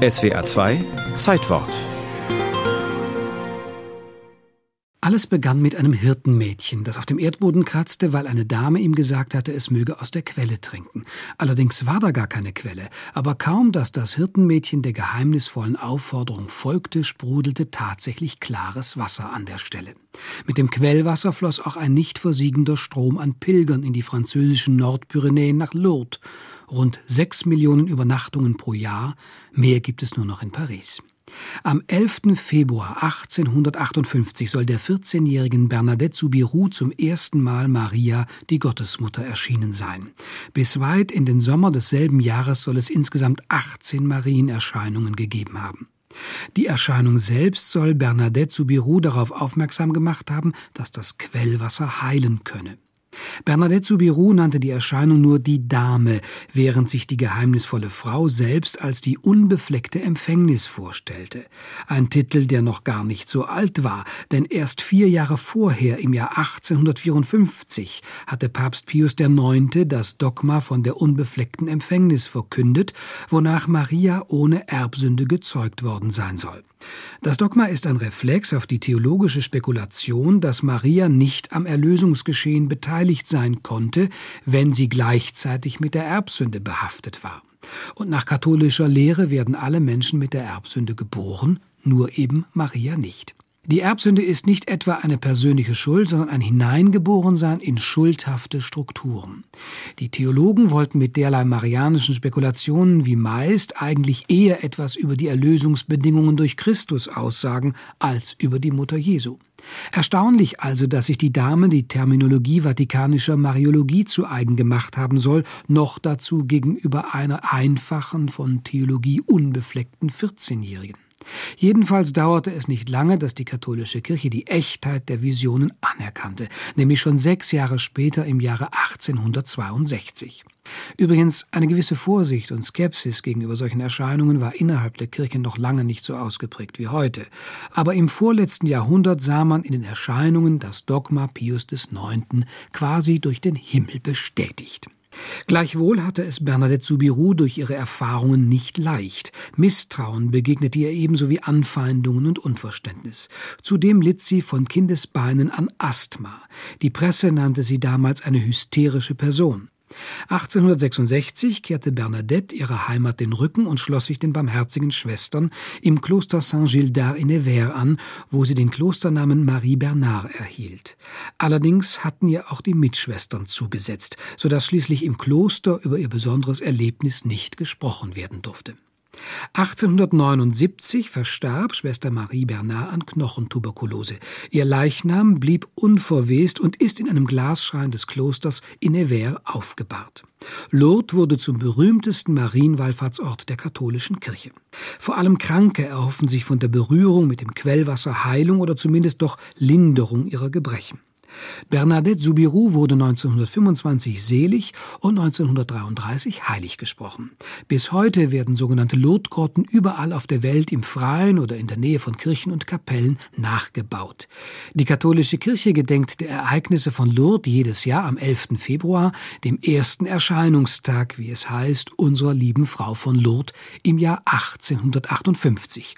SWA 2 Zeitwort Alles begann mit einem Hirtenmädchen, das auf dem Erdboden kratzte, weil eine Dame ihm gesagt hatte, es möge aus der Quelle trinken. Allerdings war da gar keine Quelle, aber kaum, dass das Hirtenmädchen der geheimnisvollen Aufforderung folgte, sprudelte tatsächlich klares Wasser an der Stelle. Mit dem Quellwasser floss auch ein nicht versiegender Strom an Pilgern in die französischen Nordpyrenäen nach Lourdes. Rund sechs Millionen Übernachtungen pro Jahr, mehr gibt es nur noch in Paris. Am 11. Februar 1858 soll der 14-jährigen Bernadette Soubirous zum ersten Mal Maria, die Gottesmutter, erschienen sein. Bis weit in den Sommer desselben Jahres soll es insgesamt 18 Marienerscheinungen gegeben haben. Die Erscheinung selbst soll Bernadette Soubirous darauf aufmerksam gemacht haben, dass das Quellwasser heilen könne. Bernadette Soubirous nannte die Erscheinung nur die Dame, während sich die geheimnisvolle Frau selbst als die unbefleckte Empfängnis vorstellte. Ein Titel, der noch gar nicht so alt war, denn erst vier Jahre vorher, im Jahr 1854, hatte Papst Pius IX. das Dogma von der unbefleckten Empfängnis verkündet, wonach Maria ohne Erbsünde gezeugt worden sein soll. Das Dogma ist ein Reflex auf die theologische Spekulation, dass Maria nicht am Erlösungsgeschehen beteiligt sein konnte, wenn sie gleichzeitig mit der Erbsünde behaftet war. Und nach katholischer Lehre werden alle Menschen mit der Erbsünde geboren, nur eben Maria nicht. Die Erbsünde ist nicht etwa eine persönliche Schuld, sondern ein Hineingeborensein in schuldhafte Strukturen. Die Theologen wollten mit derlei marianischen Spekulationen wie meist eigentlich eher etwas über die Erlösungsbedingungen durch Christus aussagen als über die Mutter Jesu. Erstaunlich also, dass sich die Dame die Terminologie vatikanischer Mariologie zu eigen gemacht haben soll, noch dazu gegenüber einer einfachen, von Theologie unbefleckten 14-Jährigen. Jedenfalls dauerte es nicht lange, dass die katholische Kirche die Echtheit der Visionen anerkannte, nämlich schon sechs Jahre später im Jahre 1862. Übrigens, eine gewisse Vorsicht und Skepsis gegenüber solchen Erscheinungen war innerhalb der Kirche noch lange nicht so ausgeprägt wie heute. Aber im vorletzten Jahrhundert sah man in den Erscheinungen das Dogma Pius IX. quasi durch den Himmel bestätigt. Gleichwohl hatte es Bernadette Soubirous durch ihre Erfahrungen nicht leicht. Misstrauen begegnete ihr ebenso wie Anfeindungen und Unverständnis. Zudem litt sie von Kindesbeinen an Asthma. Die Presse nannte sie damals eine hysterische Person. 1866 kehrte Bernadette ihrer Heimat den Rücken und schloss sich den barmherzigen Schwestern im Kloster Saint-Gildard in Nevers an, wo sie den Klosternamen Marie Bernard erhielt. Allerdings hatten ihr auch die Mitschwestern zugesetzt, so dass schließlich im Kloster über ihr besonderes Erlebnis nicht gesprochen werden durfte. 1879 verstarb Schwester Marie Bernard an Knochentuberkulose. Ihr Leichnam blieb unverwest und ist in einem Glasschrein des Klosters in Nevers aufgebahrt. Lourdes wurde zum berühmtesten Marienwallfahrtsort der katholischen Kirche. Vor allem Kranke erhoffen sich von der Berührung mit dem Quellwasser Heilung oder zumindest doch Linderung ihrer Gebrechen. Bernadette Soubirous wurde 1925 selig und 1933 heilig gesprochen. Bis heute werden sogenannte Lotgrotten überall auf der Welt im Freien oder in der Nähe von Kirchen und Kapellen nachgebaut. Die katholische Kirche gedenkt der Ereignisse von Lourdes jedes Jahr am 11. Februar, dem ersten Erscheinungstag, wie es heißt, unserer lieben Frau von Lourdes im Jahr 1858